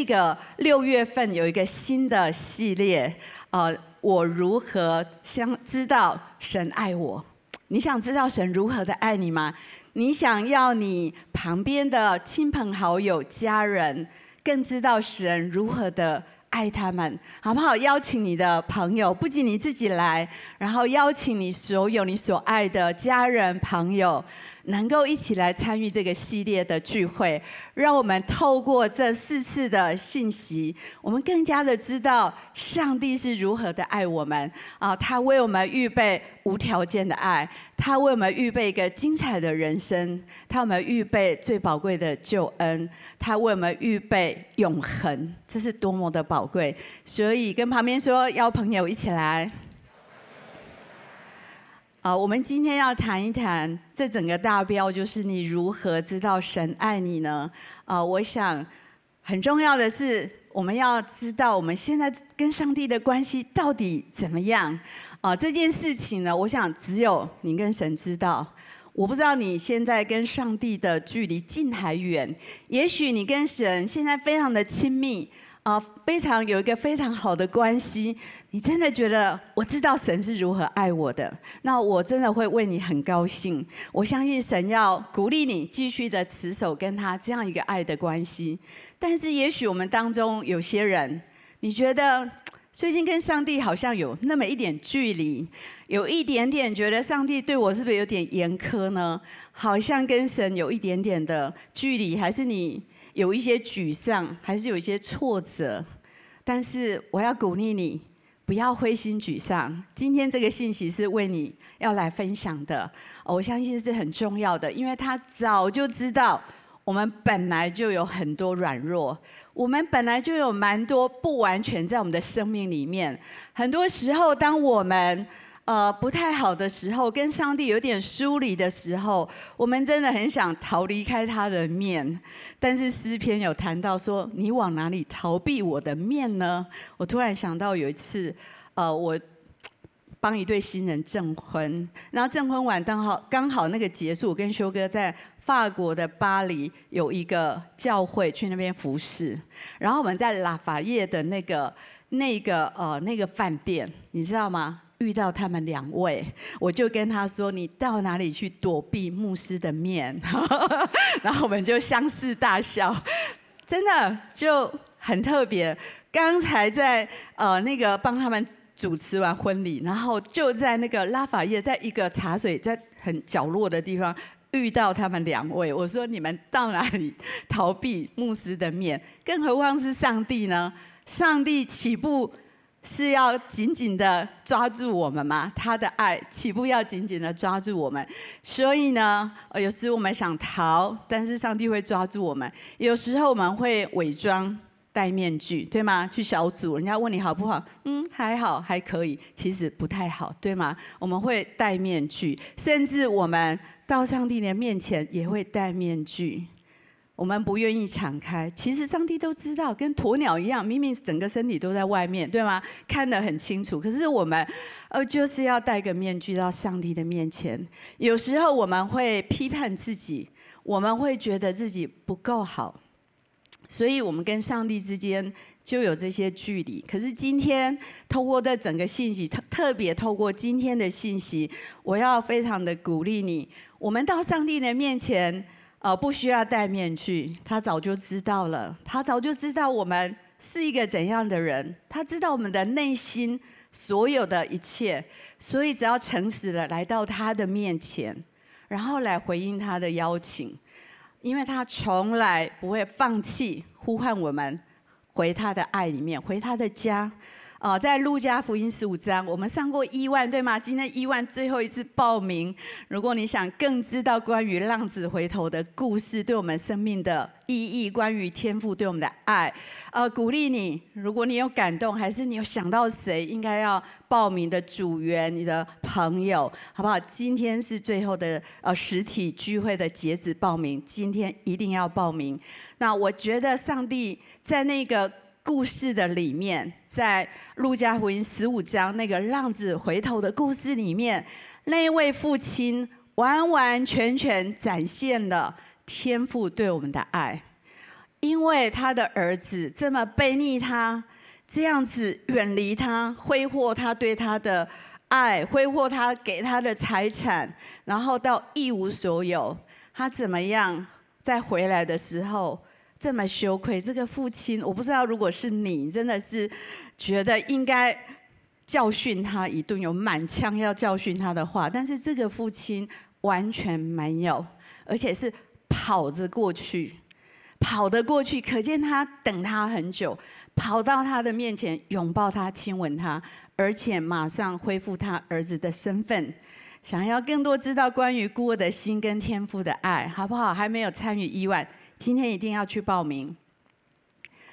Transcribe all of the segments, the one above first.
这个六月份有一个新的系列，呃，我如何想知道神爱我？你想知道神如何的爱你吗？你想要你旁边的亲朋好友、家人更知道神如何的爱他们，好不好？邀请你的朋友，不仅你自己来，然后邀请你所有你所爱的家人朋友。能够一起来参与这个系列的聚会，让我们透过这四次的信息，我们更加的知道上帝是如何的爱我们啊！他为我们预备无条件的爱，他为我们预备一个精彩的人生，他为我们预备最宝贵的救恩，他为我们预备永恒，这是多么的宝贵！所以跟旁边说，邀朋友一起来。啊，我们今天要谈一谈这整个大标，就是你如何知道神爱你呢？啊，我想很重要的是，我们要知道我们现在跟上帝的关系到底怎么样。啊，这件事情呢，我想只有你跟神知道。我不知道你现在跟上帝的距离近还远，也许你跟神现在非常的亲密。啊，非常有一个非常好的关系，你真的觉得我知道神是如何爱我的，那我真的会为你很高兴。我相信神要鼓励你继续的持守跟他这样一个爱的关系。但是也许我们当中有些人，你觉得最近跟上帝好像有那么一点距离，有一点点觉得上帝对我是不是有点严苛呢？好像跟神有一点点的距离，还是你？有一些沮丧，还是有一些挫折，但是我要鼓励你，不要灰心沮丧。今天这个信息是为你要来分享的，我相信是很重要的，因为他早就知道我们本来就有很多软弱，我们本来就有蛮多不完全在我们的生命里面。很多时候，当我们呃，不太好的时候，跟上帝有点疏离的时候，我们真的很想逃离开他的面。但是诗篇有谈到说：“你往哪里逃避我的面呢？”我突然想到有一次，呃，我帮一对新人证婚，然后证婚完刚好刚好那个结束，我跟修哥在法国的巴黎有一个教会去那边服侍，然后我们在拉法叶的那个那个呃那个饭店，你知道吗？遇到他们两位，我就跟他说：“你到哪里去躲避牧师的面？” 然后我们就相视大笑，真的就很特别。刚才在呃那个帮他们主持完婚礼，然后就在那个拉法叶，在一个茶水在很角落的地方遇到他们两位。我说：“你们到哪里逃避牧师的面？更何况是上帝呢？上帝岂不？”是要紧紧的抓住我们吗？他的爱岂不要紧紧的抓住我们？所以呢，有时我们想逃，但是上帝会抓住我们。有时候我们会伪装、戴面具，对吗？去小组，人家问你好不好？嗯，还好，还可以。其实不太好，对吗？我们会戴面具，甚至我们到上帝的面前也会戴面具。我们不愿意敞开，其实上帝都知道，跟鸵鸟一样，明明整个身体都在外面，对吗？看得很清楚，可是我们，呃，就是要戴个面具到上帝的面前。有时候我们会批判自己，我们会觉得自己不够好，所以我们跟上帝之间就有这些距离。可是今天透过这整个信息，特特别透过今天的信息，我要非常的鼓励你，我们到上帝的面前。呃，不需要戴面具，他早就知道了。他早就知道我们是一个怎样的人，他知道我们的内心所有的一切，所以只要诚实的来到他的面前，然后来回应他的邀请，因为他从来不会放弃呼唤我们回他的爱里面，回他的家。哦，在路加福音十五章，我们上过一万，对吗？今天一万最后一次报名。如果你想更知道关于浪子回头的故事，对我们生命的意义，关于天父对我们的爱，呃，鼓励你。如果你有感动，还是你有想到谁应该要报名的组员，你的朋友，好不好？今天是最后的呃实体聚会的截止报名，今天一定要报名。那我觉得上帝在那个。故事的里面，在路加福音十五章那个浪子回头的故事里面，那位父亲完完全全展现了天父对我们的爱。因为他的儿子这么背逆他，这样子远离他，挥霍他对他的爱，挥霍他给他的财产，然后到一无所有，他怎么样再回来的时候这么羞愧？这个父亲，我不知道，如果是你，真的是觉得应该教训他一顿，有满腔要教训他的话，但是这个父亲完全没有，而且是跑着过去。跑得过去，可见他等他很久，跑到他的面前，拥抱他，亲吻他，而且马上恢复他儿子的身份。想要更多知道关于孤儿的心跟天父的爱，好不好？还没有参与亿万，今天一定要去报名。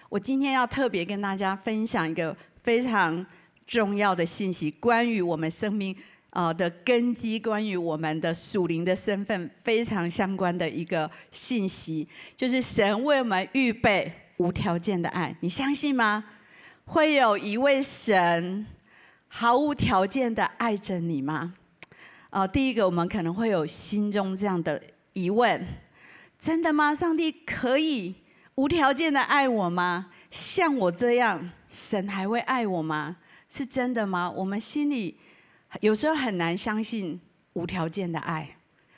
我今天要特别跟大家分享一个非常重要的信息，关于我们生命。啊的根基，关于我们的属灵的身份非常相关的一个信息，就是神为我们预备无条件的爱，你相信吗？会有一位神毫无条件的爱着你吗？啊，第一个我们可能会有心中这样的疑问：真的吗？上帝可以无条件的爱我吗？像我这样，神还会爱我吗？是真的吗？我们心里。有时候很难相信无条件的爱。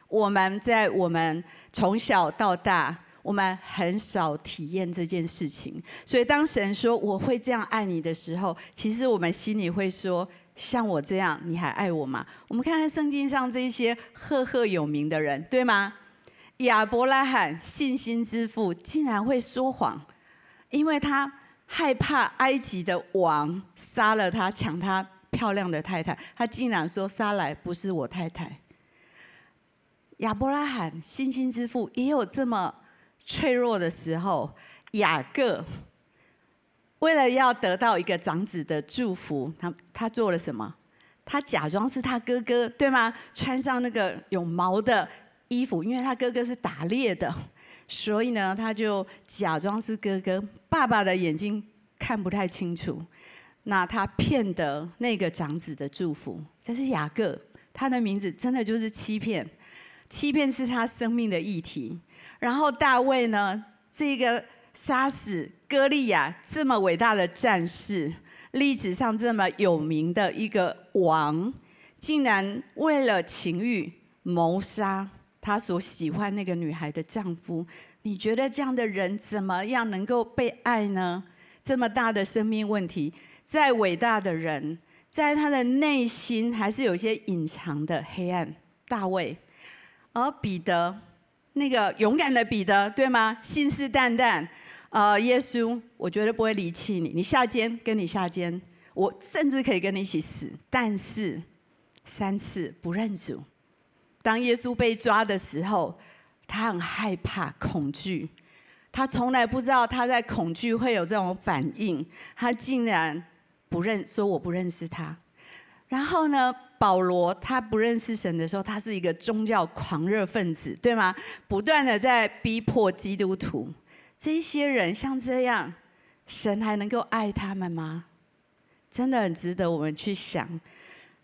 我们在我们从小到大，我们很少体验这件事情。所以当神说我会这样爱你的时候，其实我们心里会说：像我这样，你还爱我吗？我们看看圣经上这些赫赫有名的人，对吗？亚伯拉罕信心之父竟然会说谎，因为他害怕埃及的王杀了他，抢他。漂亮的太太，他竟然说撒莱不是我太太。亚伯拉罕信心之父也有这么脆弱的时候。雅各为了要得到一个长子的祝福，他他做了什么？他假装是他哥哥，对吗？穿上那个有毛的衣服，因为他哥哥是打猎的，所以呢，他就假装是哥哥。爸爸的眼睛看不太清楚。那他骗得那个长子的祝福，这是雅各，他的名字真的就是欺骗，欺骗是他生命的议题。然后大卫呢，这个杀死歌利亚这么伟大的战士，历史上这么有名的一个王，竟然为了情欲谋杀他所喜欢那个女孩的丈夫。你觉得这样的人怎么样能够被爱呢？这么大的生命问题。再伟大的人，在他的内心还是有一些隐藏的黑暗。大卫，而彼得，那个勇敢的彼得，对吗？信誓旦旦，呃，耶稣，我绝对不会离弃你。你下监，跟你下监，我甚至可以跟你一起死。但是三次不认主。当耶稣被抓的时候，他很害怕、恐惧。他从来不知道他在恐惧会有这种反应，他竟然。不认说我不认识他，然后呢，保罗他不认识神的时候，他是一个宗教狂热分子，对吗？不断的在逼迫基督徒，这些人像这样，神还能够爱他们吗？真的很值得我们去想。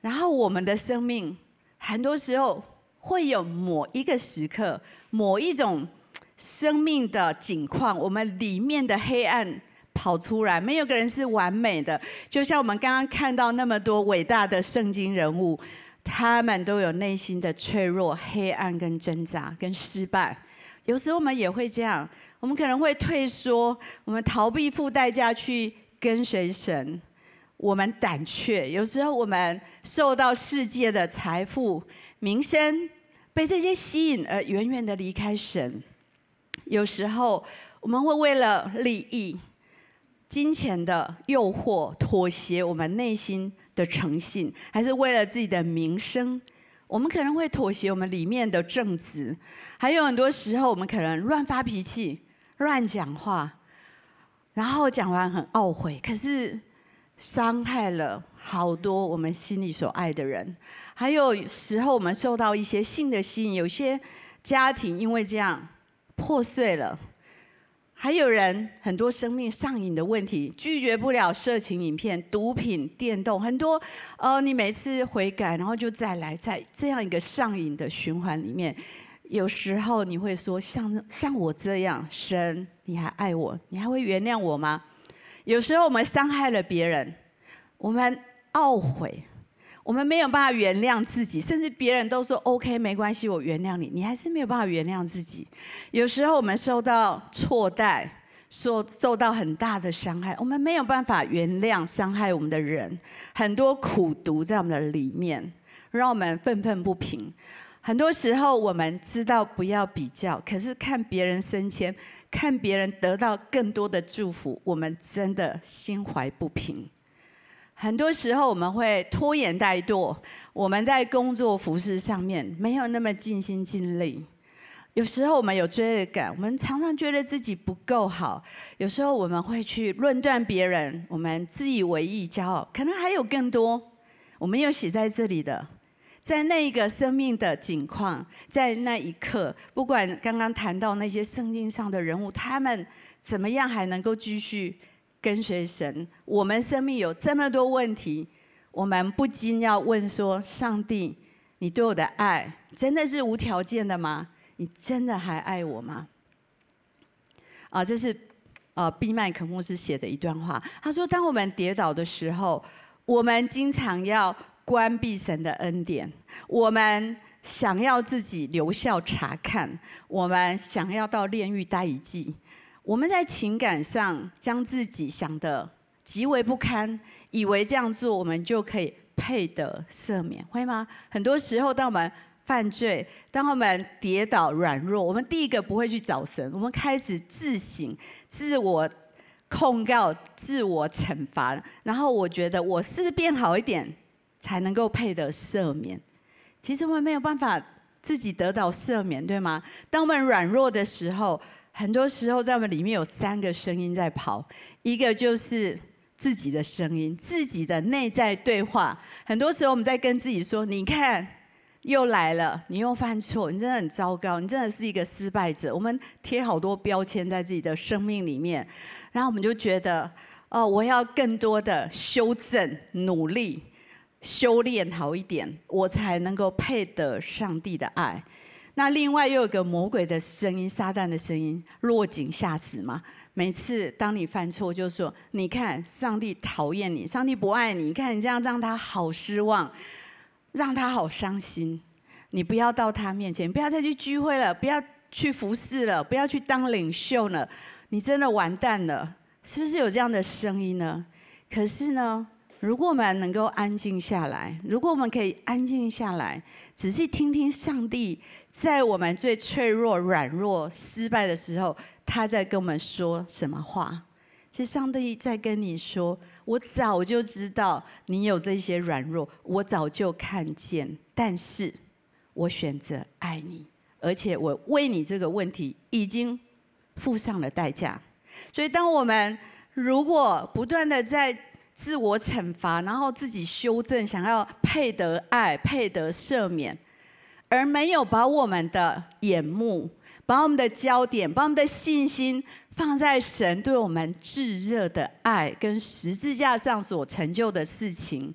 然后我们的生命，很多时候会有某一个时刻，某一种生命的景况，我们里面的黑暗。跑出来，没有个人是完美的。就像我们刚刚看到那么多伟大的圣经人物，他们都有内心的脆弱、黑暗跟挣扎跟失败。有时候我们也会这样，我们可能会退缩，我们逃避付代价去跟随神，我们胆怯。有时候我们受到世界的财富、名声，被这些吸引而远远的离开神。有时候我们会为了利益。金钱的诱惑，妥协我们内心的诚信，还是为了自己的名声？我们可能会妥协我们里面的正直，还有很多时候，我们可能乱发脾气、乱讲话，然后讲完很懊悔，可是伤害了好多我们心里所爱的人。还有时候，我们受到一些性的吸引，有些家庭因为这样破碎了。还有人很多生命上瘾的问题，拒绝不了色情影片、毒品、电动，很多。呃，你每次悔改，然后就再来，在这样一个上瘾的循环里面，有时候你会说，像像我这样，神，你还爱我，你还会原谅我吗？有时候我们伤害了别人，我们懊悔，我们没有办法原谅自己，甚至别人都说 OK 没关系，我原谅你，你还是没有办法原谅自己。有时候我们受到错待，受受到很大的伤害，我们没有办法原谅伤害我们的人，很多苦毒在我们的里面，让我们愤愤不平。很多时候，我们知道不要比较，可是看别人升迁，看别人得到更多的祝福，我们真的心怀不平。很多时候，我们会拖延怠惰，我们在工作服事上面没有那么尽心尽力。有时候，我们有罪恶感，我们常常觉得自己不够好。有时候，我们会去论断别人，我们自以为意、骄傲，可能还有更多。我们有写在这里的。在那一个生命的景况，在那一刻，不管刚刚谈到那些圣经上的人物，他们怎么样还能够继续跟随神？我们生命有这么多问题，我们不禁要问说：上帝，你对我的爱真的是无条件的吗？你真的还爱我吗？啊，这是呃毕麦可牧师写的一段话。他说：当我们跌倒的时候，我们经常要。关闭神的恩典，我们想要自己留校察看，我们想要到炼狱待一季，我们在情感上将自己想得极为不堪，以为这样做我们就可以配得赦免，会吗？很多时候，当我们犯罪，当我们跌倒软弱，我们第一个不会去找神，我们开始自省、自我控告、自我惩罚，然后我觉得我是不是变好一点？才能够配得赦免。其实我们没有办法自己得到赦免，对吗？当我们软弱的时候，很多时候在我们里面有三个声音在跑，一个就是自己的声音，自己的内在对话。很多时候我们在跟自己说：“你看，又来了，你又犯错，你真的很糟糕，你真的是一个失败者。”我们贴好多标签在自己的生命里面，然后我们就觉得：“哦，我要更多的修正、努力。”修炼好一点，我才能够配得上帝的爱。那另外又有个魔鬼的声音，撒旦的声音，落井下石嘛。每次当你犯错，就说：“你看，上帝讨厌你，上帝不爱你。你看你这样让他好失望，让他好伤心。你不要到他面前，不要再去聚会了，不要去服侍了，不要去当领袖了。你真的完蛋了，是不是有这样的声音呢？可是呢？”如果我们能够安静下来，如果我们可以安静下来，仔细听听上帝在我们最脆弱、软弱、失败的时候，他在跟我们说什么话？其实上帝在跟你说：“我早就知道你有这些软弱，我早就看见，但是我选择爱你，而且我为你这个问题已经付上了代价。所以，当我们如果不断的在……自我惩罚，然后自己修正，想要配得爱、配得赦免，而没有把我们的眼目、把我们的焦点、把我们的信心放在神对我们炙热的爱跟十字架上所成就的事情，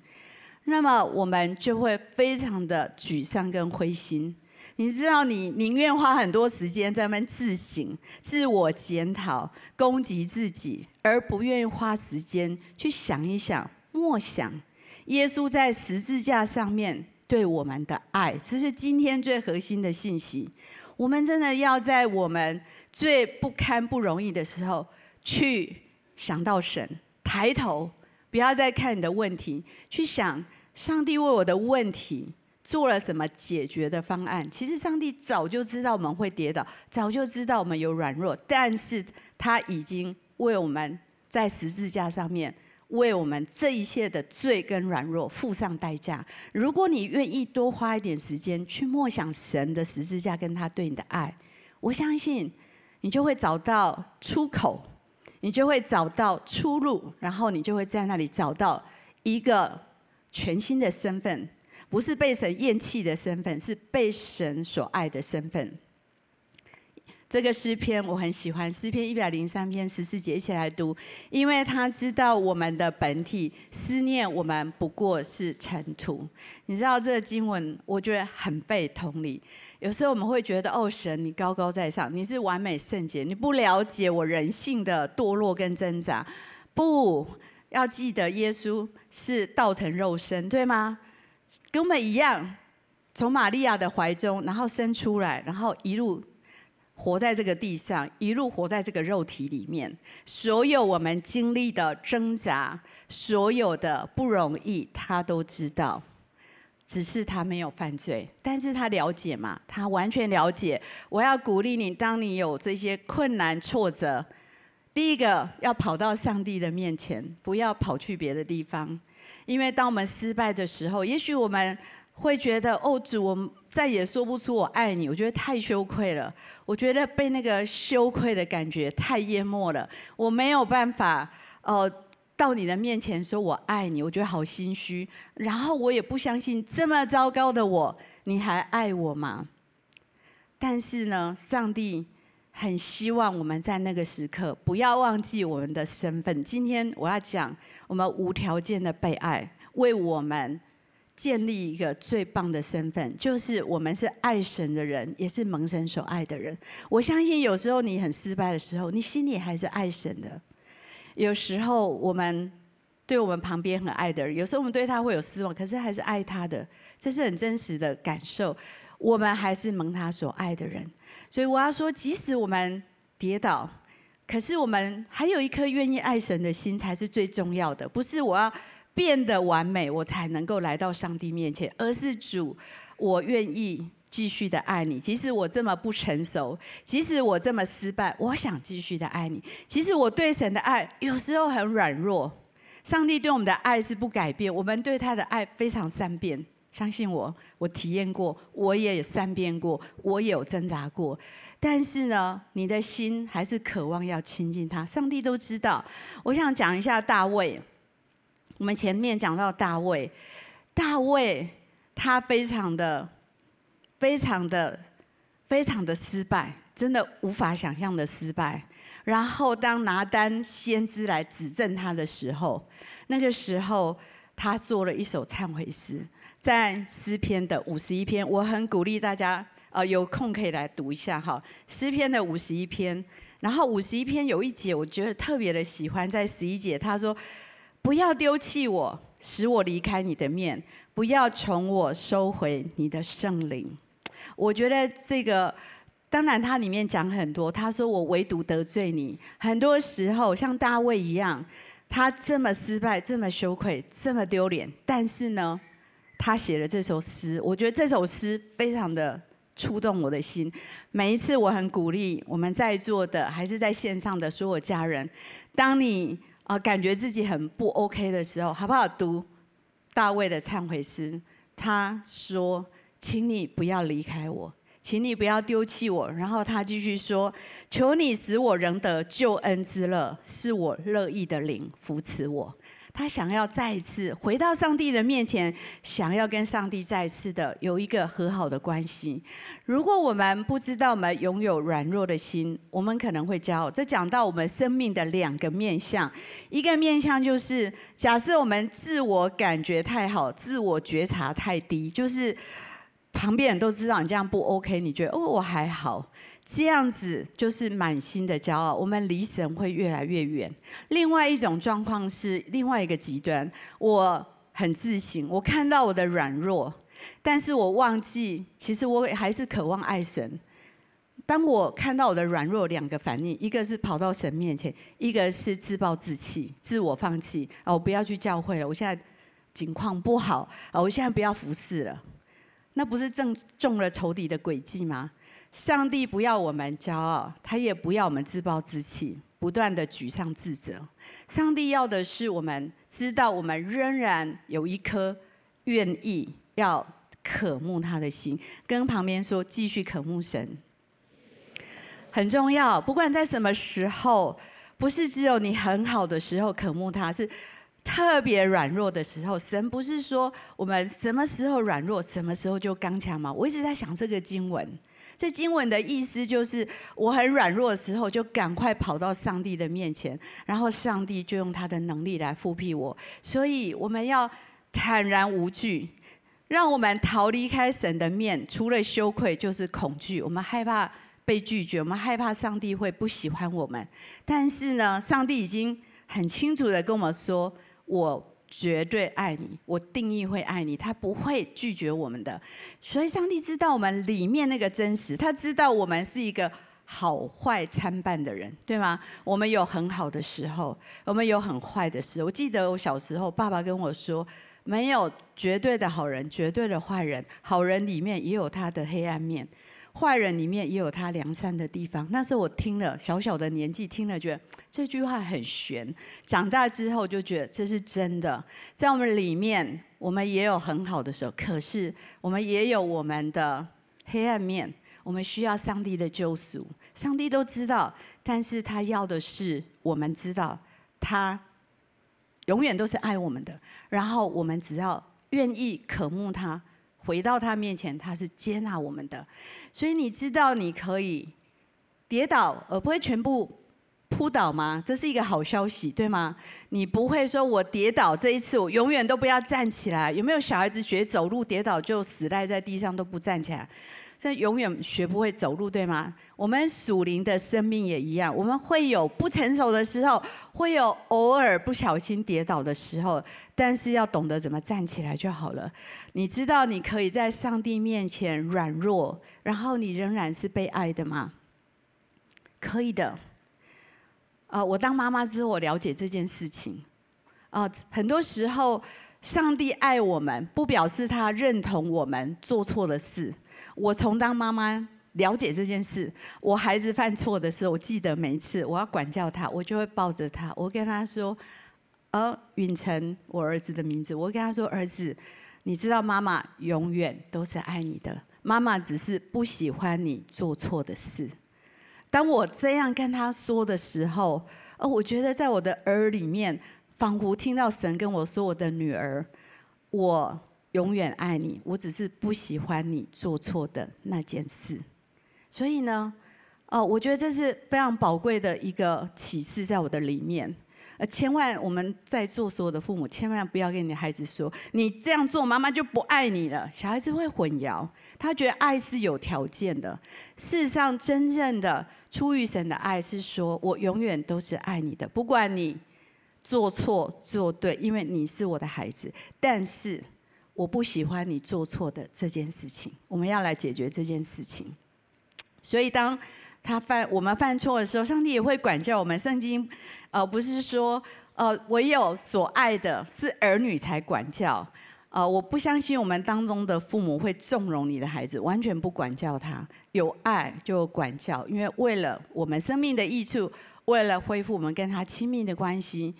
那么我们就会非常的沮丧跟灰心。你知道，你宁愿花很多时间在那边自省、自我检讨、攻击自己，而不愿意花时间去想一想、默想耶稣在十字架上面对我们的爱。这是今天最核心的信息。我们真的要在我们最不堪、不容易的时候，去想到神，抬头，不要再看你的问题，去想上帝为我的问题。做了什么解决的方案？其实上帝早就知道我们会跌倒，早就知道我们有软弱，但是他已经为我们在十字架上面为我们这一切的罪跟软弱付上代价。如果你愿意多花一点时间去默想神的十字架跟他对你的爱，我相信你就会找到出口，你就会找到出路，然后你就会在那里找到一个全新的身份。不是被神厌弃的身份，是被神所爱的身份。这个诗篇我很喜欢，诗篇一百零三篇十四节，一起来读。因为他知道我们的本体，思念我们不过是尘土。你知道这个经文，我觉得很被同理。有时候我们会觉得，哦，神，你高高在上，你是完美圣洁，你不了解我人性的堕落跟挣扎。不要记得，耶稣是道成肉身，对吗？跟我们一样，从玛利亚的怀中，然后生出来，然后一路活在这个地上，一路活在这个肉体里面。所有我们经历的挣扎，所有的不容易，他都知道。只是他没有犯罪，但是他了解嘛？他完全了解。我要鼓励你，当你有这些困难挫折，第一个要跑到上帝的面前，不要跑去别的地方。因为当我们失败的时候，也许我们会觉得，哦，主，我再也说不出我爱你，我觉得太羞愧了。我觉得被那个羞愧的感觉太淹没了，我没有办法，呃。到你的面前说“我爱你”，我觉得好心虚。然后我也不相信这么糟糕的我，你还爱我吗？但是呢，上帝很希望我们在那个时刻不要忘记我们的身份。今天我要讲，我们无条件的被爱，为我们建立一个最棒的身份，就是我们是爱神的人，也是蒙神所爱的人。我相信有时候你很失败的时候，你心里还是爱神的。有时候我们对我们旁边很爱的人，有时候我们对他会有失望，可是还是爱他的，这是很真实的感受。我们还是蒙他所爱的人，所以我要说，即使我们跌倒，可是我们还有一颗愿意爱神的心，才是最重要的。不是我要变得完美，我才能够来到上帝面前，而是主，我愿意。继续的爱你，即使我这么不成熟，即使我这么失败，我想继续的爱你。其实我对神的爱有时候很软弱，上帝对我们的爱是不改变，我们对他的爱非常善变。相信我，我体验过，我也善变过，我也有挣扎过。但是呢，你的心还是渴望要亲近他。上帝都知道。我想讲一下大卫。我们前面讲到大卫，大卫他非常的。非常的、非常的失败，真的无法想象的失败。然后当拿单先知来指证他的时候，那个时候他做了一首忏悔诗，在诗篇的五十一篇。我很鼓励大家，呃，有空可以来读一下哈。诗篇的五十一篇，然后五十一篇有一节，我觉得特别的喜欢，在十一节他说：“不要丢弃我，使我离开你的面；不要从我收回你的圣灵。”我觉得这个，当然它里面讲很多。他说我唯独得罪你，很多时候像大卫一样，他这么失败，这么羞愧，这么丢脸，但是呢，他写了这首诗。我觉得这首诗非常的触动我的心。每一次我很鼓励我们在座的，还是在线上的所有家人，当你啊感觉自己很不 OK 的时候，好不好读大卫的忏悔诗？他说。请你不要离开我，请你不要丢弃我。然后他继续说：“求你使我仍得救恩之乐，是我乐意的灵扶持我。”他想要再一次回到上帝的面前，想要跟上帝再一次的有一个和好的关系。如果我们不知道我们拥有软弱的心，我们可能会骄傲。这讲到我们生命的两个面向，一个面向就是假设我们自我感觉太好，自我觉察太低，就是。旁边人都知道你这样不 OK，你觉得哦，我还好，这样子就是满心的骄傲，我们离神会越来越远。另外一种状况是另外一个极端，我很自信，我看到我的软弱，但是我忘记其实我还是渴望爱神。当我看到我的软弱，两个反应，一个是跑到神面前，一个是自暴自弃、自我放弃。哦，我不要去教会了，我现在境况不好，哦，我现在不要服侍了。那不是正中了仇敌的诡计吗？上帝不要我们骄傲，他也不要我们自暴自弃，不断的沮丧自责。上帝要的是我们知道，我们仍然有一颗愿意要渴慕他的心。跟旁边说，继续渴慕神，很重要。不管在什么时候，不是只有你很好的时候渴慕他，是。特别软弱的时候，神不是说我们什么时候软弱，什么时候就刚强吗？我一直在想这个经文，这经文的意思就是，我很软弱的时候，就赶快跑到上帝的面前，然后上帝就用他的能力来复辟我。所以我们要坦然无惧。让我们逃离开神的面，除了羞愧就是恐惧。我们害怕被拒绝，我们害怕上帝会不喜欢我们。但是呢，上帝已经很清楚的跟我们说：“我绝对爱你，我定义会爱你，他不会拒绝我们的。”所以，上帝知道我们里面那个真实，他知道我们是一个好坏参半的人，对吗？我们有很好的时候，我们有很坏的时候。我记得我小时候，爸爸跟我说。没有绝对的好人，绝对的坏人。好人里面也有他的黑暗面，坏人里面也有他良善的地方。那时候我听了，小小的年纪听了，觉得这句话很玄。长大之后就觉得这是真的。在我们里面，我们也有很好的时候，可是我们也有我们的黑暗面。我们需要上帝的救赎，上帝都知道，但是他要的是我们知道他。永远都是爱我们的，然后我们只要愿意渴慕他，回到他面前，他是接纳我们的。所以你知道你可以跌倒而不会全部扑倒吗？这是一个好消息，对吗？你不会说我跌倒这一次，我永远都不要站起来。有没有小孩子学走路跌倒就死赖在地上都不站起来？这永远学不会走路，对吗？我们属灵的生命也一样，我们会有不成熟的时候，会有偶尔不小心跌倒的时候，但是要懂得怎么站起来就好了。你知道你可以在上帝面前软弱，然后你仍然是被爱的吗？可以的。啊，我当妈妈之后，我了解这件事情。啊，很多时候上帝爱我们，不表示他认同我们做错的事。我从当妈妈了解这件事，我孩子犯错的时候，我记得每一次我要管教他，我就会抱着他，我跟他说：“呃，允成，我儿子的名字，我跟他说，儿子，你知道妈妈永远都是爱你的，妈妈只是不喜欢你做错的事。”当我这样跟他说的时候，呃，我觉得在我的耳里面，仿佛听到神跟我说：“我的女儿，我。”永远爱你，我只是不喜欢你做错的那件事。所以呢，哦，我觉得这是非常宝贵的一个启示，在我的里面。呃，千万我们在座所有的父母，千万不要跟你的孩子说，你这样做，妈妈就不爱你了。小孩子会混淆，他觉得爱是有条件的。事实上，真正的出于神的爱是说，我永远都是爱你的，不管你做错做对，因为你是我的孩子。但是。我不喜欢你做错的这件事情，我们要来解决这件事情。所以，当他犯我们犯错的时候，上帝也会管教我们。圣经，呃，不是说，呃，唯有所爱的是儿女才管教。呃，我不相信我们当中的父母会纵容你的孩子，完全不管教他。有爱就管教，因为为了我们生命的益处，为了恢复我们跟他亲密的关系，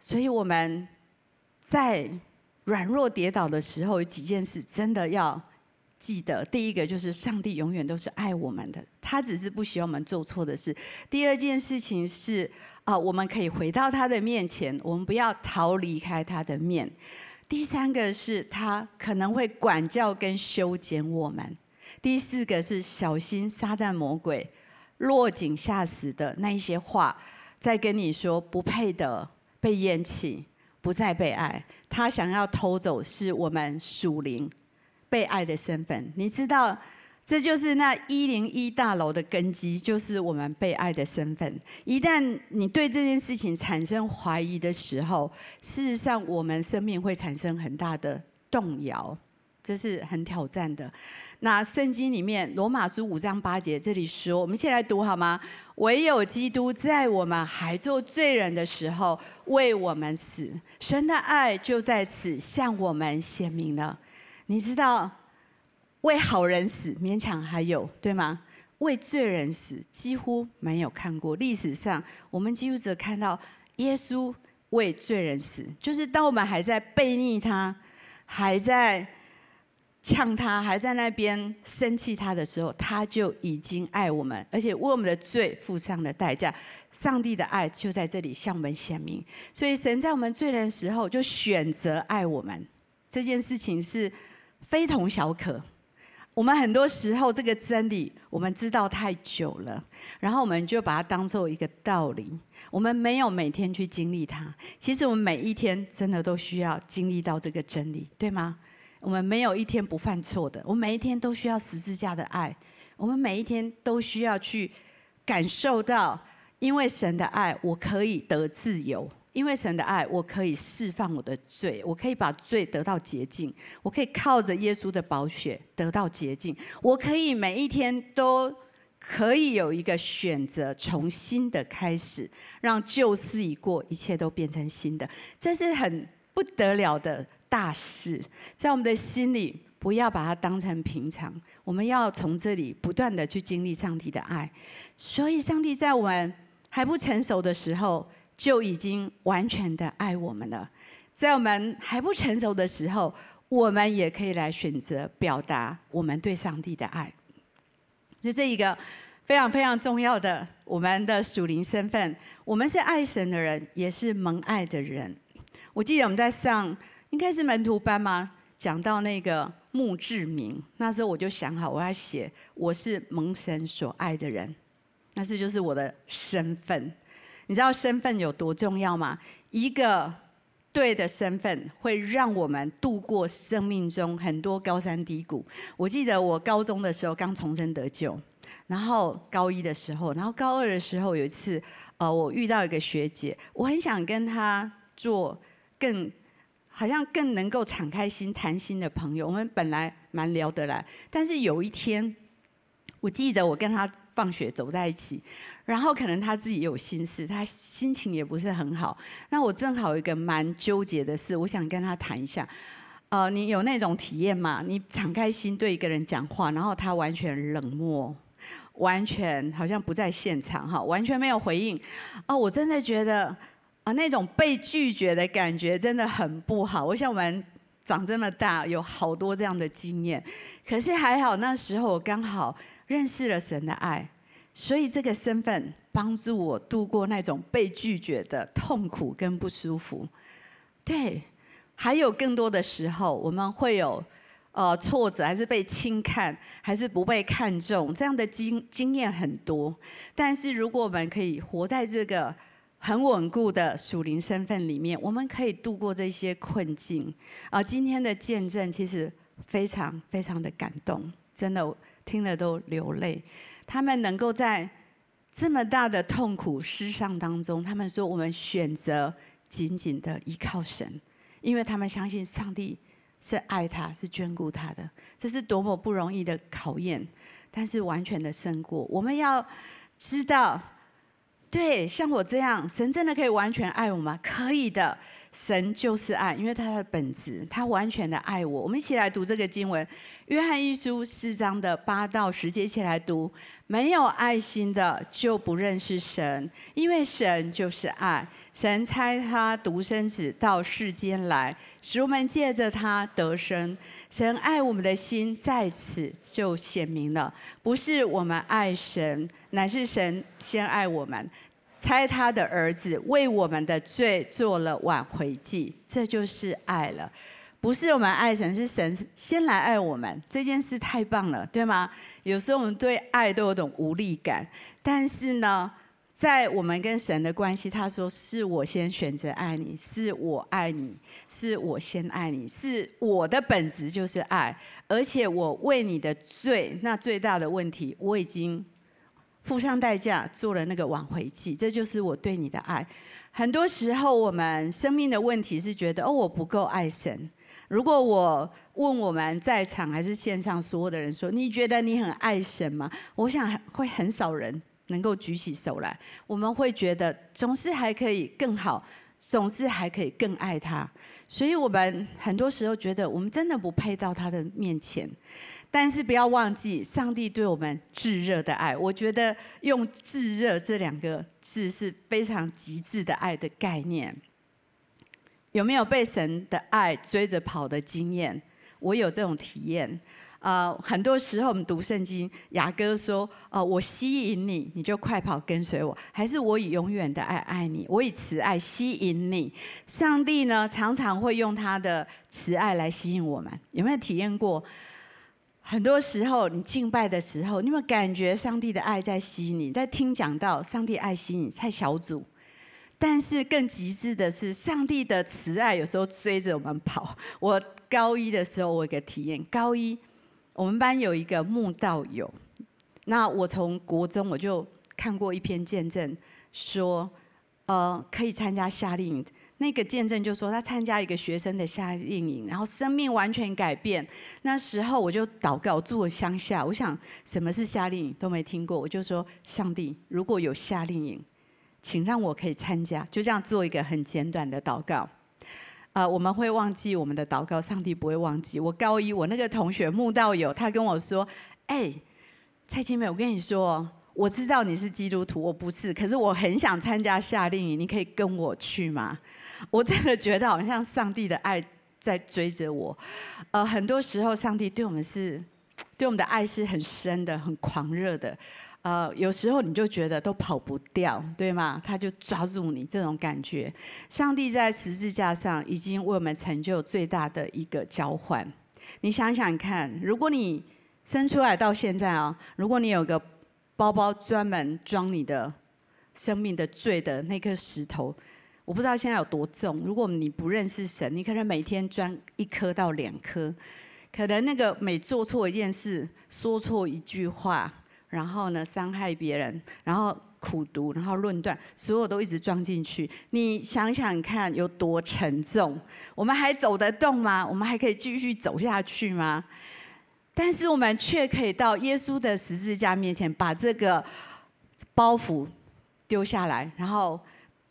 所以我们在。软弱跌倒的时候，有几件事真的要记得。第一个就是上帝永远都是爱我们的，他只是不希望我们做错的事。第二件事情是啊，我们可以回到他的面前，我们不要逃离开他的面。第三个是他可能会管教跟修剪我们。第四个是小心撒旦魔鬼落井下石的那一些话，在跟你说不配的被厌弃。不再被爱，他想要偷走是我们属灵被爱的身份。你知道，这就是那一零一大楼的根基，就是我们被爱的身份。一旦你对这件事情产生怀疑的时候，事实上我们生命会产生很大的动摇，这是很挑战的。那圣经里面罗马书五章八节这里说，我们一起来读好吗？唯有基督在我们还做罪人的时候为我们死，神的爱就在此向我们显明了。你知道，为好人死勉强还有对吗？为罪人死几乎没有看过。历史上我们几乎只看到耶稣为罪人死，就是当我们还在悖逆他，还在。呛他，还在那边生气他的时候，他就已经爱我们，而且为我们的罪付上了代价。上帝的爱就在这里向我们显明。所以神在我们罪人的时候就选择爱我们，这件事情是非同小可。我们很多时候这个真理我们知道太久了，然后我们就把它当做一个道理，我们没有每天去经历它。其实我们每一天真的都需要经历到这个真理，对吗？我们没有一天不犯错的。我们每一天都需要十字架的爱，我们每一天都需要去感受到，因为神的爱，我可以得自由；因为神的爱，我可以释放我的罪，我可以把罪得到洁净，我可以靠着耶稣的宝血得到洁净，我可以每一天都可以有一个选择，重新的开始，让旧事已过，一切都变成新的。这是很不得了的。大事在我们的心里，不要把它当成平常。我们要从这里不断的去经历上帝的爱。所以，上帝在我们还不成熟的时候，就已经完全的爱我们了。在我们还不成熟的时候，我们也可以来选择表达我们对上帝的爱。就这一个非常非常重要的我们的属灵身份，我们是爱神的人，也是蒙爱的人。我记得我们在上。应该是门徒班吗？讲到那个墓志铭，那时候我就想好，我要写我是蒙神所爱的人，那是就是我的身份。你知道身份有多重要吗？一个对的身份会让我们度过生命中很多高山低谷。我记得我高中的时候刚重生得救，然后高一的时候，然后高二的时候有一次，呃，我遇到一个学姐，我很想跟她做更。好像更能够敞开心谈心的朋友，我们本来蛮聊得来，但是有一天，我记得我跟他放学走在一起，然后可能他自己有心事，他心情也不是很好。那我正好有一个蛮纠结的事，我想跟他谈一下。呃，你有那种体验吗？你敞开心对一个人讲话，然后他完全冷漠，完全好像不在现场哈，完全没有回应。哦，我真的觉得。啊，那种被拒绝的感觉真的很不好。我想我们长这么大，有好多这样的经验。可是还好，那时候我刚好认识了神的爱，所以这个身份帮助我度过那种被拒绝的痛苦跟不舒服。对，还有更多的时候，我们会有呃挫折，还是被轻看，还是不被看重，这样的经经验很多。但是如果我们可以活在这个。很稳固的属灵身份里面，我们可以度过这些困境。啊，今天的见证其实非常非常的感动，真的听了都流泪。他们能够在这么大的痛苦失丧当中，他们说我们选择紧紧的依靠神，因为他们相信上帝是爱他，是眷顾他的。这是多么不容易的考验，但是完全的胜过。我们要知道。对，像我这样，神真的可以完全爱我吗？可以的，神就是爱，因为他的本质，他完全的爱我。我们一起来读这个经文，《约翰一书》四章的八到十节，一起来读。没有爱心的就不认识神，因为神就是爱。神差他独生子到世间来，使我们借着他得生。神爱我们的心在此就显明了，不是我们爱神，乃是神先爱我们。猜他的儿子为我们的罪做了挽回祭，这就是爱了。不是我们爱神，是神先来爱我们。这件事太棒了，对吗？有时候我们对爱都有种无力感，但是呢，在我们跟神的关系，他说是我先选择爱你，是我爱你，是我先爱你，是我的本质就是爱，而且我为你的罪，那最大的问题我已经。付上代价做了那个挽回祭，这就是我对你的爱。很多时候，我们生命的问题是觉得哦，我不够爱神。如果我问我们在场还是线上所有的人说，你觉得你很爱神吗？我想会很少人能够举起手来。我们会觉得总是还可以更好，总是还可以更爱他。所以我们很多时候觉得我们真的不配到他的面前。但是不要忘记，上帝对我们炙热的爱。我觉得用“炙热”这两个字是非常极致的爱的概念。有没有被神的爱追着跑的经验？我有这种体验。呃，很多时候我们读圣经，雅哥说：“呃，我吸引你，你就快跑跟随我。”还是我以永远的爱爱你，我以慈爱吸引你。上帝呢，常常会用他的慈爱来吸引我们。有没有体验过？很多时候，你敬拜的时候，你有没有感觉上帝的爱在吸引你？在听讲道，上帝爱吸引你；在小组，但是更极致的是，上帝的慈爱有时候追着我们跑。我高一的时候，我有个体验，高一我们班有一个慕道友，那我从国中我就看过一篇见证，说呃可以参加夏令营。那个见证就说他参加一个学生的夏令营，然后生命完全改变。那时候我就祷告，住我乡下，我想什么是夏令营都没听过，我就说上帝，如果有夏令营，请让我可以参加。就这样做一个很简短的祷告。呃，我们会忘记我们的祷告，上帝不会忘记。我高一，我那个同学慕道友，他跟我说：“哎，蔡金美，我跟你说，我知道你是基督徒，我不是，可是我很想参加夏令营，你可以跟我去吗？”我真的觉得好像上帝的爱在追着我，呃，很多时候上帝对我们是，对我们的爱是很深的、很狂热的，呃，有时候你就觉得都跑不掉，对吗？他就抓住你这种感觉。上帝在十字架上已经为我们成就最大的一个交换。你想想看，如果你生出来到现在啊，如果你有个包包专门装你的生命的罪的那颗石头。我不知道现在有多重。如果你不认识神，你可能每天装一颗到两颗，可能那个每做错一件事，说错一句话，然后呢伤害别人，然后苦读，然后论断，所有都一直装进去。你想想看，有多沉重？我们还走得动吗？我们还可以继续走下去吗？但是我们却可以到耶稣的十字架面前，把这个包袱丢下来，然后。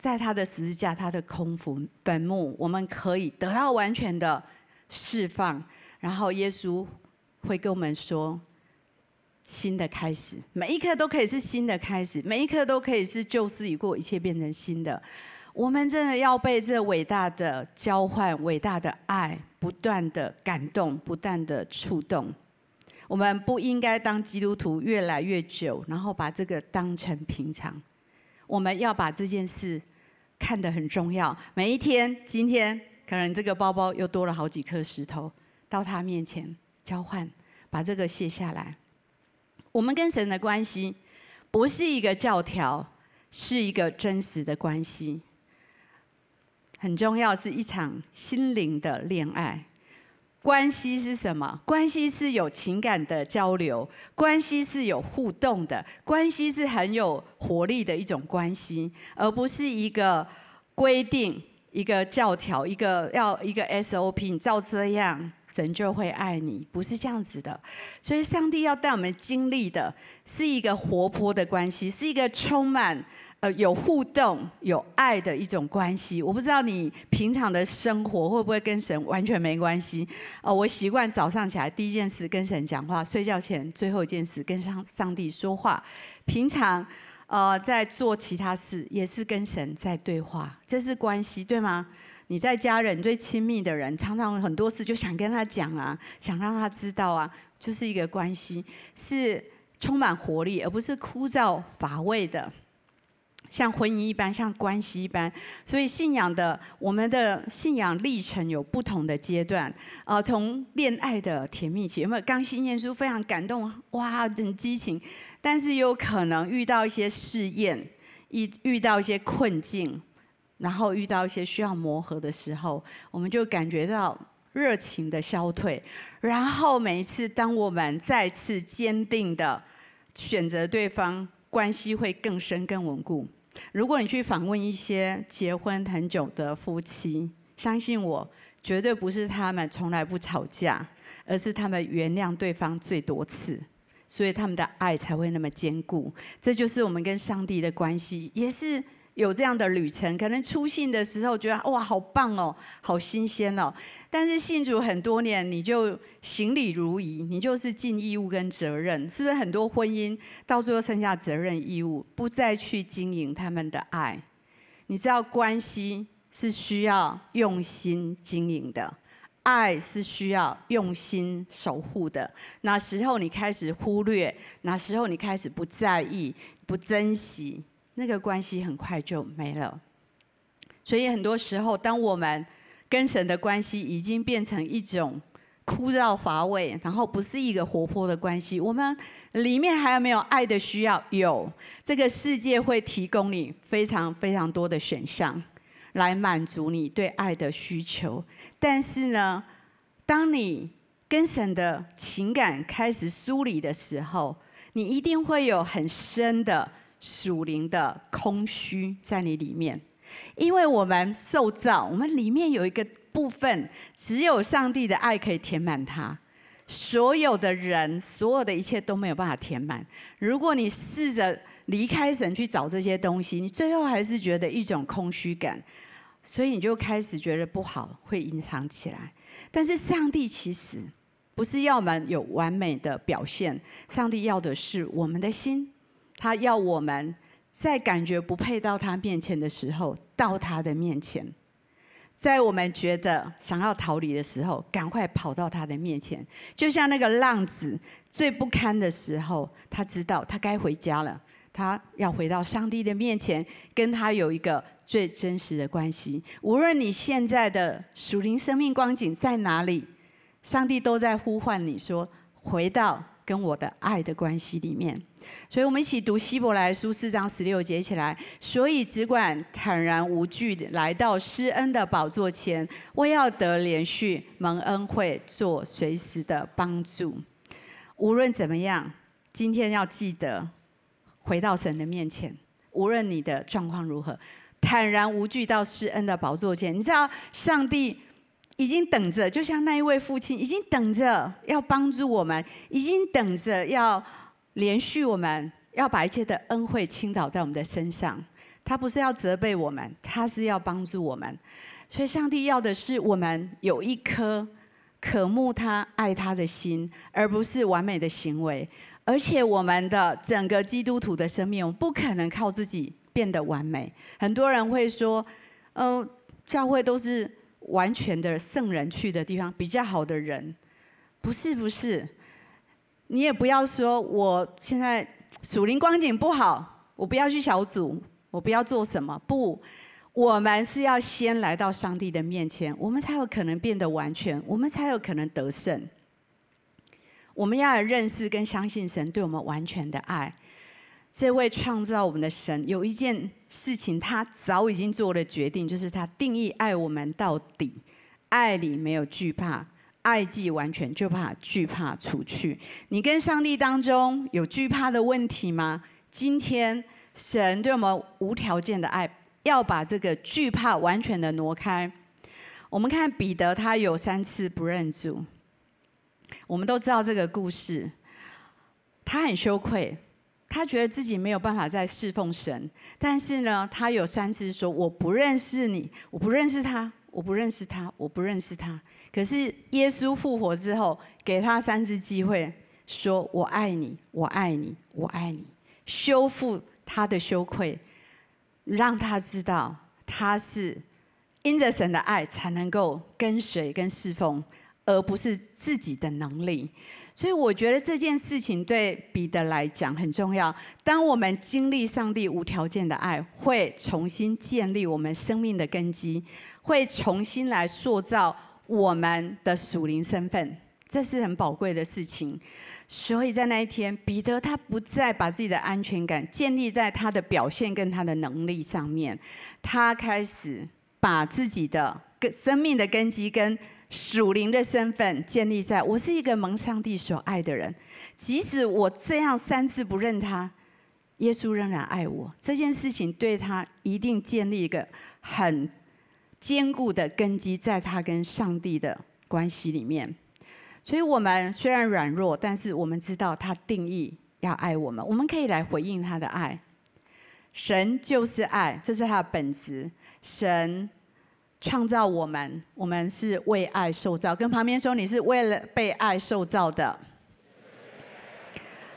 在他的十字架，他的空腹本墓，我们可以得到完全的释放。然后耶稣会跟我们说：新的开始，每一刻都可以是新的开始，每一刻都可以是旧事已过，一切变成新的。我们真的要被这伟大的交换、伟大的爱不断的感动，不断的触动。我们不应该当基督徒越来越久，然后把这个当成平常。我们要把这件事看得很重要。每一天，今天可能这个包包又多了好几颗石头，到他面前交换，把这个卸下来。我们跟神的关系不是一个教条，是一个真实的关系。很重要，是一场心灵的恋爱。关系是什么？关系是有情感的交流，关系是有互动的，关系是很有活力的一种关系，而不是一个规定、一个教条、一个要一个 SOP，你照这样，神就会爱你，不是这样子的。所以，上帝要带我们经历的是一个活泼的关系，是一个充满。呃，有互动、有爱的一种关系。我不知道你平常的生活会不会跟神完全没关系？哦，我习惯早上起来第一件事跟神讲话，睡觉前最后一件事跟上上帝说话。平常呃在做其他事也是跟神在对话，这是关系，对吗？你在家人最亲密的人，常常很多事就想跟他讲啊，想让他知道啊，就是一个关系，是充满活力，而不是枯燥乏味的。像婚姻一般，像关系一般，所以信仰的我们的信仰历程有不同的阶段。呃，从恋爱的甜蜜期，有没有刚信耶稣非常感动，哇，很激情，但是有可能遇到一些试验，遇遇到一些困境，然后遇到一些需要磨合的时候，我们就感觉到热情的消退。然后每一次当我们再次坚定的选择对方，关系会更深更稳固。如果你去访问一些结婚很久的夫妻，相信我，绝对不是他们从来不吵架，而是他们原谅对方最多次，所以他们的爱才会那么坚固。这就是我们跟上帝的关系，也是有这样的旅程。可能初信的时候觉得哇，好棒哦，好新鲜哦。但是信主很多年，你就行礼如仪，你就是尽义务跟责任，是不是很多婚姻到最后剩下责任义务，不再去经营他们的爱？你知道关系是需要用心经营的，爱是需要用心守护的。哪时候你开始忽略，哪时候你开始不在意、不珍惜，那个关系很快就没了。所以很多时候，当我们跟神的关系已经变成一种枯燥乏味，然后不是一个活泼的关系。我们里面还有没有爱的需要？有，这个世界会提供你非常非常多的选项，来满足你对爱的需求。但是呢，当你跟神的情感开始疏离的时候，你一定会有很深的属灵的空虚在你里面，因为我们受造，我们里面有一个。部分只有上帝的爱可以填满它，所有的人，所有的一切都没有办法填满。如果你试着离开神去找这些东西，你最后还是觉得一种空虚感，所以你就开始觉得不好，会隐藏起来。但是上帝其实不是要我们有完美的表现，上帝要的是我们的心，他要我们在感觉不配到他面前的时候，到他的面前。在我们觉得想要逃离的时候，赶快跑到他的面前，就像那个浪子最不堪的时候，他知道他该回家了，他要回到上帝的面前，跟他有一个最真实的关系。无论你现在的属灵生命光景在哪里，上帝都在呼唤你说：回到跟我的爱的关系里面。所以，我们一起读希伯来书四章十六节起来。所以，只管坦然无惧的来到施恩的宝座前，为要得连续蒙恩惠，做随时的帮助。无论怎么样，今天要记得回到神的面前。无论你的状况如何，坦然无惧到施恩的宝座前。你知道，上帝已经等着，就像那一位父亲，已经等着要帮助我们，已经等着要。连续，我们要把一切的恩惠倾倒在我们的身上。他不是要责备我们，他是要帮助我们。所以，上帝要的是我们有一颗渴慕他、爱他的心，而不是完美的行为。而且，我们的整个基督徒的生命，我们不可能靠自己变得完美。很多人会说：“嗯、教会都是完全的圣人去的地方，比较好的人。”不是，不是。你也不要说，我现在属灵光景不好，我不要去小组，我不要做什么。不，我们是要先来到上帝的面前，我们才有可能变得完全，我们才有可能得胜。我们要认识跟相信神对我们完全的爱。这位创造我们的神有一件事情，他早已经做了决定，就是他定义爱我们到底，爱里没有惧怕。爱既完全，就把惧怕除去。你跟上帝当中有惧怕的问题吗？今天神对我们无条件的爱，要把这个惧怕完全的挪开。我们看彼得，他有三次不认主。我们都知道这个故事，他很羞愧，他觉得自己没有办法再侍奉神。但是呢，他有三次说：“我不认识你，我不认识他，我不认识他，我不认识他。”可是耶稣复活之后，给他三次机会，说我爱你，我爱你，我爱你，修复他的羞愧，让他知道他是因着神的爱才能够跟随跟侍奉，而不是自己的能力。所以我觉得这件事情对彼得来讲很重要。当我们经历上帝无条件的爱，会重新建立我们生命的根基，会重新来塑造。我们的属灵身份，这是很宝贵的事情。所以在那一天，彼得他不再把自己的安全感建立在他的表现跟他的能力上面，他开始把自己的根生命的根基跟属灵的身份建立在：我是一个蒙上帝所爱的人，即使我这样三次不认他，耶稣仍然爱我。这件事情对他一定建立一个很。坚固的根基在他跟上帝的关系里面，所以我们虽然软弱，但是我们知道他定义要爱我们，我们可以来回应他的爱。神就是爱，这是他的本质。神创造我们，我们是为爱受造。跟旁边说，你是为了被爱受造的，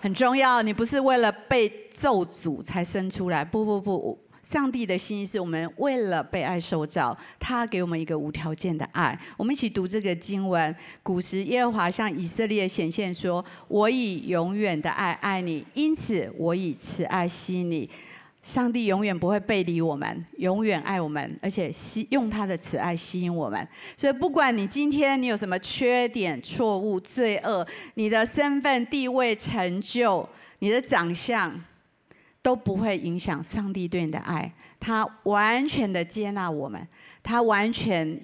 很重要。你不是为了被咒诅才生出来，不不不。上帝的心意是我们为了被爱受造，他给我们一个无条件的爱。我们一起读这个经文：古时耶和华向以色列显现说：“我以永远的爱爱你，因此我以慈爱吸引你，上帝永远不会背离我们，永远爱我们，而且吸用他的慈爱吸引我们。所以，不管你今天你有什么缺点、错误、罪恶，你的身份、地位、成就、你的长相，都不会影响上帝对你的爱。他完全的接纳我们，他完全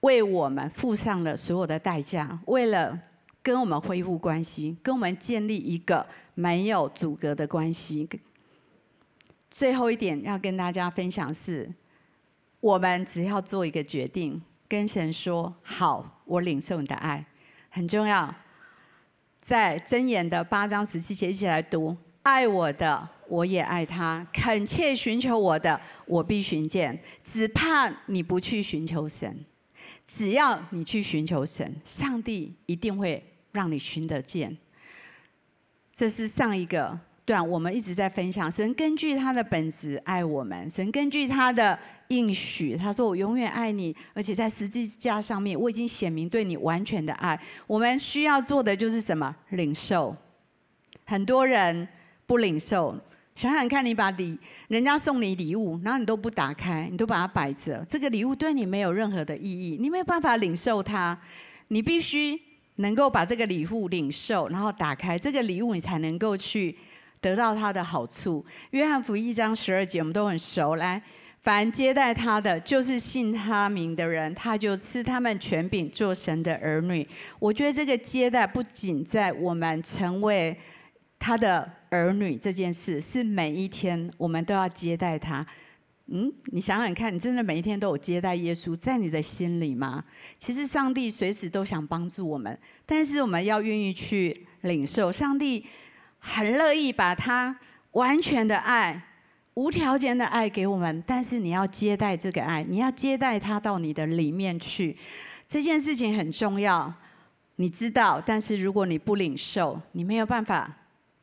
为我们付上了所有的代价，为了跟我们恢复关系，跟我们建立一个没有阻隔的关系。最后一点要跟大家分享是，我们只要做一个决定，跟神说：“好，我领受你的爱。”很重要。在箴言的八章十七节，一起来读：“爱我的，我也爱他；恳切寻求我的，我必寻见。只怕你不去寻求神。只要你去寻求神，上帝一定会让你寻得见。”这是上一个。对啊，我们一直在分享，神根据他的本质爱我们，神根据他的应许，他说我永远爱你，而且在十字架上面我已经显明对你完全的爱。我们需要做的就是什么？领受。很多人不领受，想想看，你把礼人家送你礼物，然后你都不打开，你都把它摆着，这个礼物对你没有任何的意义，你没有办法领受它。你必须能够把这个礼物领受，然后打开这个礼物，你才能够去。得到他的好处。约翰福音一章十二节，我们都很熟。来，凡接待他的，就是信他名的人，他就赐他们权柄做神的儿女。我觉得这个接待不仅在我们成为他的儿女这件事，是每一天我们都要接待他。嗯，你想想看，你真的每一天都有接待耶稣在你的心里吗？其实上帝随时都想帮助我们，但是我们要愿意去领受上帝。很乐意把他完全的爱、无条件的爱给我们，但是你要接待这个爱，你要接待他到你的里面去。这件事情很重要，你知道，但是如果你不领受，你没有办法。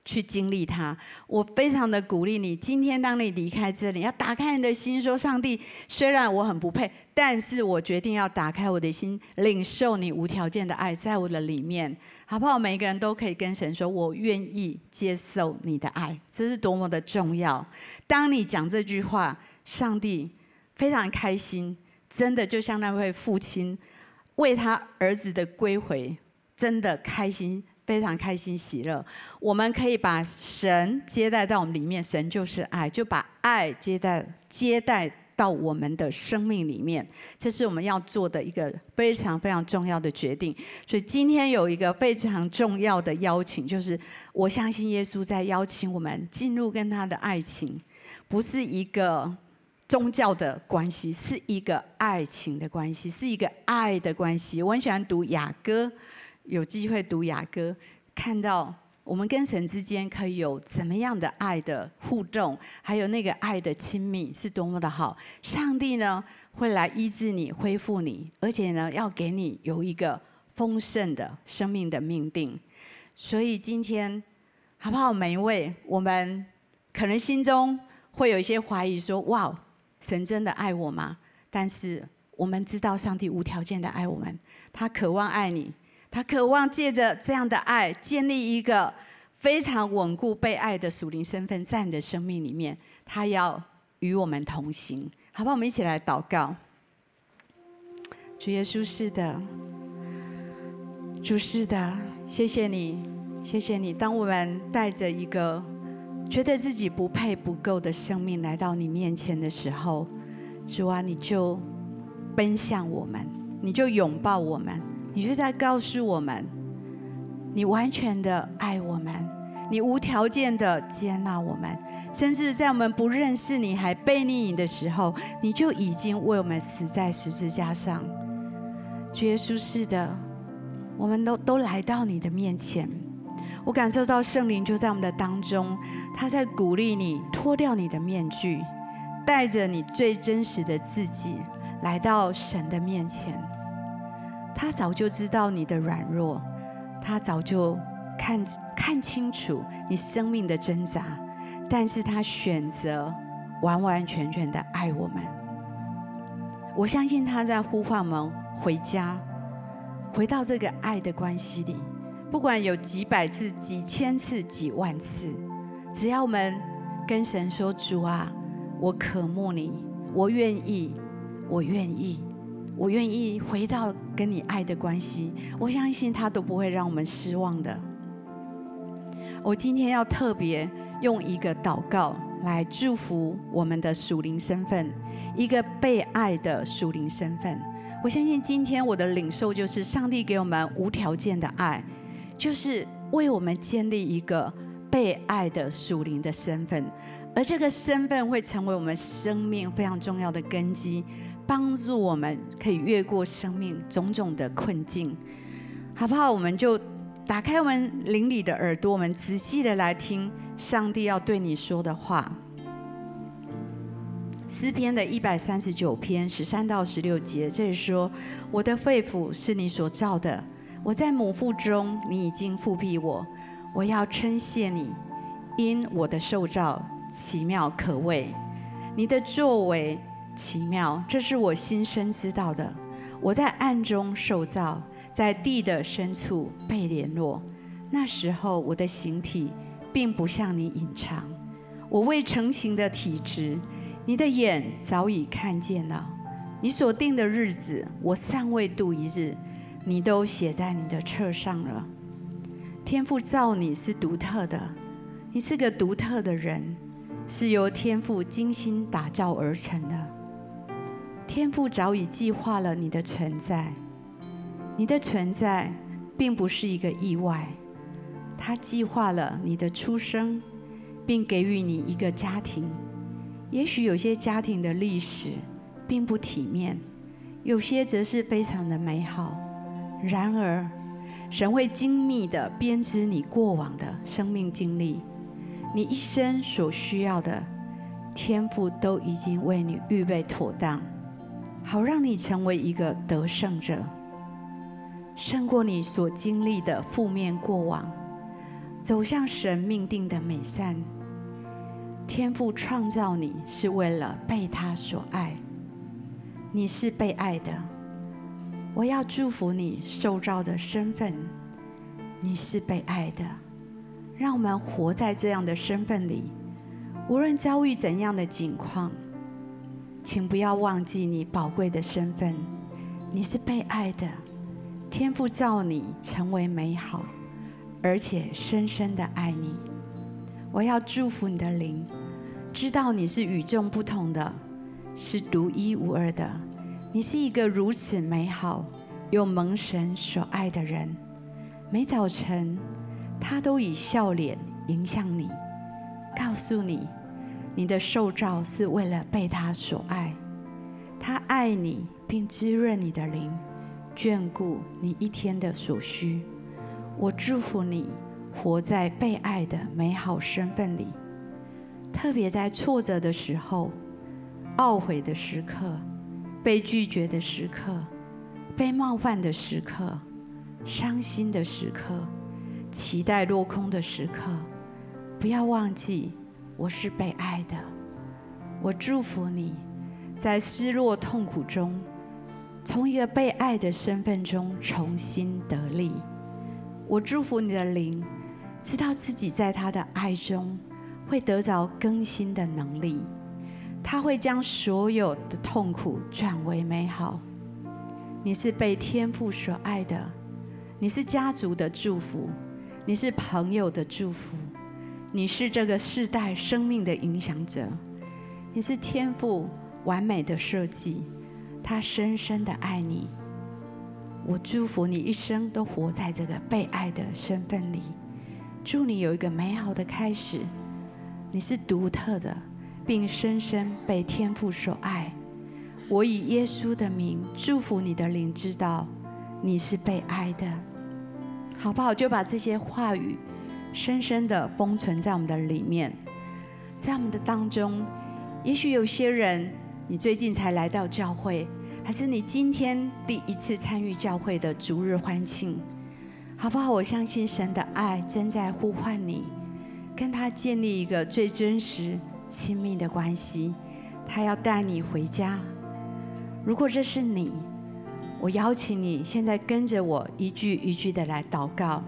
去经历它，我非常的鼓励你。今天当你离开这里，要打开你的心，说：“上帝，虽然我很不配，但是我决定要打开我的心，领受你无条件的爱在我的里面，好不好？”每一个人都可以跟神说：“我愿意接受你的爱。”这是多么的重要。当你讲这句话，上帝非常开心，真的就像那位父亲为他儿子的归回，真的开心。非常开心喜乐，我们可以把神接待在我们里面，神就是爱，就把爱接待接待到我们的生命里面，这是我们要做的一个非常非常重要的决定。所以今天有一个非常重要的邀请，就是我相信耶稣在邀请我们进入跟他的爱情，不是一个宗教的关系，是一个爱情的关系，是一个爱的关系。我很喜欢读雅歌。有机会读雅歌，看到我们跟神之间可以有怎么样的爱的互动，还有那个爱的亲密是多么的好。上帝呢会来医治你、恢复你，而且呢要给你有一个丰盛的生命的命定。所以今天好不好？每一位，我们可能心中会有一些怀疑，说：“哇，神真的爱我吗？”但是我们知道，上帝无条件的爱我们，他渴望爱你。他渴望借着这样的爱，建立一个非常稳固被爱的属灵身份，在你的生命里面。他要与我们同行，好不好？我们一起来祷告。主耶稣，是的，主是的，谢谢你，谢谢你。当我们带着一个觉得自己不配、不够的生命来到你面前的时候，主啊，你就奔向我们，你就拥抱我们。你是在告诉我们，你完全的爱我们，你无条件的接纳我们，甚至在我们不认识你还背逆你的时候，你就已经为我们死在十字架上。主耶稣，是的，我们都都来到你的面前，我感受到圣灵就在我们的当中，他在鼓励你脱掉你的面具，带着你最真实的自己来到神的面前。他早就知道你的软弱，他早就看看清楚你生命的挣扎，但是他选择完完全全的爱我们。我相信他在呼唤我们回家，回到这个爱的关系里，不管有几百次、几千次、几万次，只要我们跟神说：“主啊，我渴慕你，我愿意，我愿意，我愿意回到跟你爱的关系。”我相信他都不会让我们失望的。我今天要特别用一个祷告来祝福我们的属灵身份，一个被爱的属灵身份。我相信今天我的领受就是上帝给我们无条件的爱，就是为我们建立一个被爱的属灵的身份，而这个身份会成为我们生命非常重要的根基，帮助我们可以越过生命种种的困境，好不好？我们就打开我们灵里的耳朵，我们仔细的来听上帝要对你说的话。诗篇的一百三十九篇十三到十六节，这里说：“我的肺腑是你所造的，我在母腹中，你已经覆庇我。我要称谢你，因我的受造奇妙可畏，你的作为奇妙，这是我心深知道的。我在暗中受造，在地的深处被联络。那时候我的形体并不向你隐藏，我未成形的体质。”你的眼早已看见了，你所定的日子，我尚未度一日，你都写在你的册上了。天父造你是独特的，你是个独特的人，是由天父精心打造而成的。天父早已计划了你的存在，你的存在并不是一个意外，他计划了你的出生，并给予你一个家庭。也许有些家庭的历史并不体面，有些则是非常的美好。然而，神会精密地编织你过往的生命经历，你一生所需要的天赋都已经为你预备妥当，好让你成为一个得胜者，胜过你所经历的负面过往，走向神命定的美善。天父创造你是为了被他所爱，你是被爱的。我要祝福你受造的身份，你是被爱的。让我们活在这样的身份里，无论遭遇怎样的境况，请不要忘记你宝贵的身份，你是被爱的。天父造你成为美好，而且深深的爱你。我要祝福你的灵。知道你是与众不同的，是独一无二的。你是一个如此美好又蒙神所爱的人。每早晨，他都以笑脸迎向你，告诉你，你的受造是为了被他所爱。他爱你，并滋润你的灵，眷顾你一天的所需。我祝福你，活在被爱的美好身份里。特别在挫折的时候、懊悔的时刻、被拒绝的时刻、被冒犯的时刻、伤心的时刻、期待落空的时刻，不要忘记，我是被爱的。我祝福你，在失落痛苦中，从一个被爱的身份中重新得力。我祝福你的灵，知道自己在他的爱中。会得着更新的能力，他会将所有的痛苦转为美好。你是被天父所爱的，你是家族的祝福，你是朋友的祝福，你是这个世代生命的影响者，你是天父完美的设计，他深深的爱你。我祝福你一生都活在这个被爱的身份里，祝你有一个美好的开始。你是独特的，并深深被天父所爱。我以耶稣的名祝福你的灵，知道你是被爱的，好不好？就把这些话语深深的封存在我们的里面，在我们的当中。也许有些人，你最近才来到教会，还是你今天第一次参与教会的逐日欢庆，好不好？我相信神的爱正在呼唤你。跟他建立一个最真实、亲密的关系，他要带你回家。如果这是你，我邀请你现在跟着我一句一句的来祷告。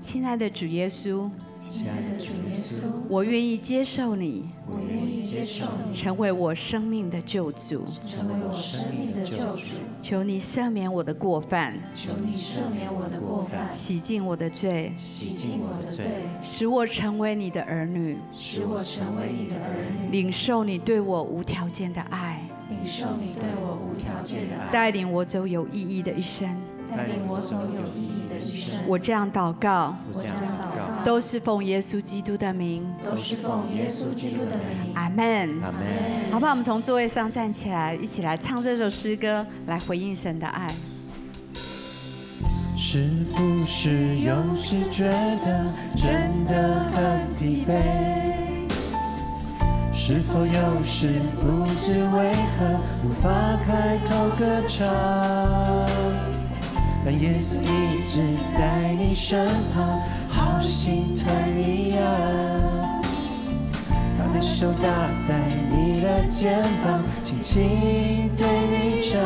亲爱的主耶稣，亲爱的主耶稣，我愿意接受你，我愿意接受你，成为我生命的救主，成为我生命的救主。求你赦免我的过犯，求你赦免我的过犯，洗净我的罪，洗净我的罪，使我成为你的儿女，使我成为你的儿女，领受你对我无条件的爱，领受你对我无条件的爱，带领我走有意义的一生。带领我走有意义的一生。我这样祷告，我这样祷告，都是奉耶稣基督的名，都是奉耶稣基督的名。阿门。阿门。好不好？我们从座位上站起来，一起来唱这首诗歌，来回应神的爱。是不是有时觉得真的很疲惫？是否有时不知为何无法开口歌唱？但耶稣一直在你身旁，好心疼你呀、啊。他的手搭在你的肩膀，轻轻对你唱。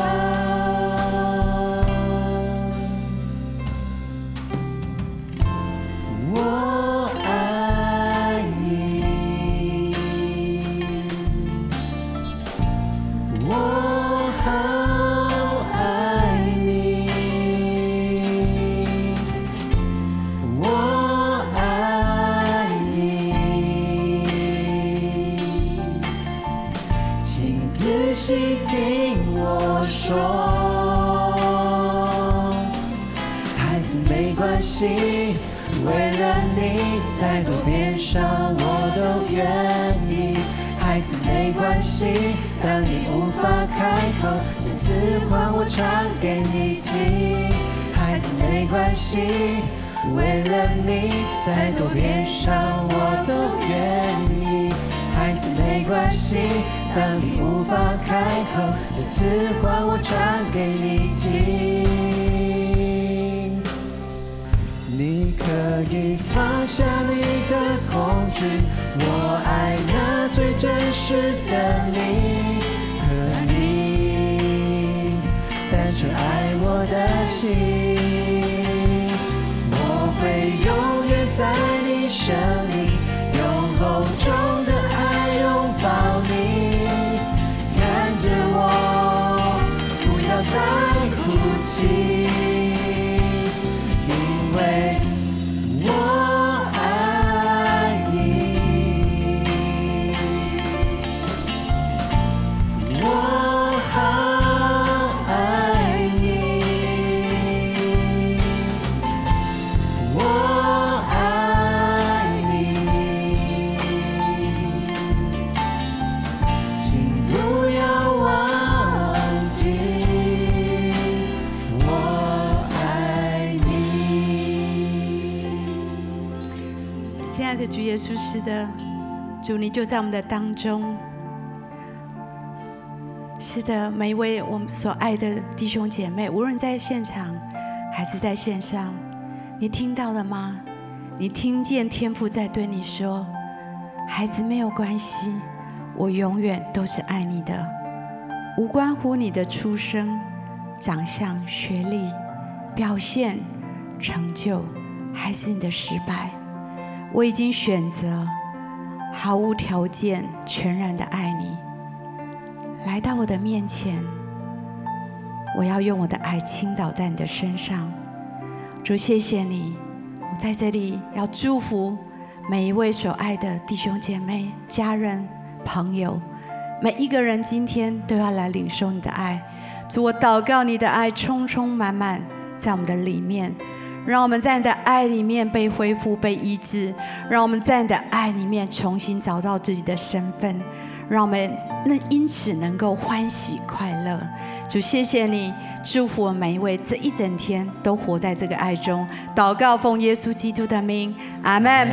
你就在我们的当中。是的，每一位我们所爱的弟兄姐妹，无论在现场还是在线上，你听到了吗？你听见天父在对你说：“孩子没有关系，我永远都是爱你的，无关乎你的出生、长相、学历、表现、成就，还是你的失败。”我已经选择毫无条件、全然的爱你，来到我的面前。我要用我的爱倾倒在你的身上。主，谢谢你。我在这里要祝福每一位所爱的弟兄姐妹、家人、朋友，每一个人今天都要来领受你的爱。主，我祷告你的爱充充满满在我们的里面。让我们在你的爱里面被恢复、被医治；让我们在你的爱里面重新找到自己的身份；让我们能因此能够欢喜快乐。主，谢谢你祝福我们每一位，这一整天都活在这个爱中。祷告奉耶稣基督的名，阿门。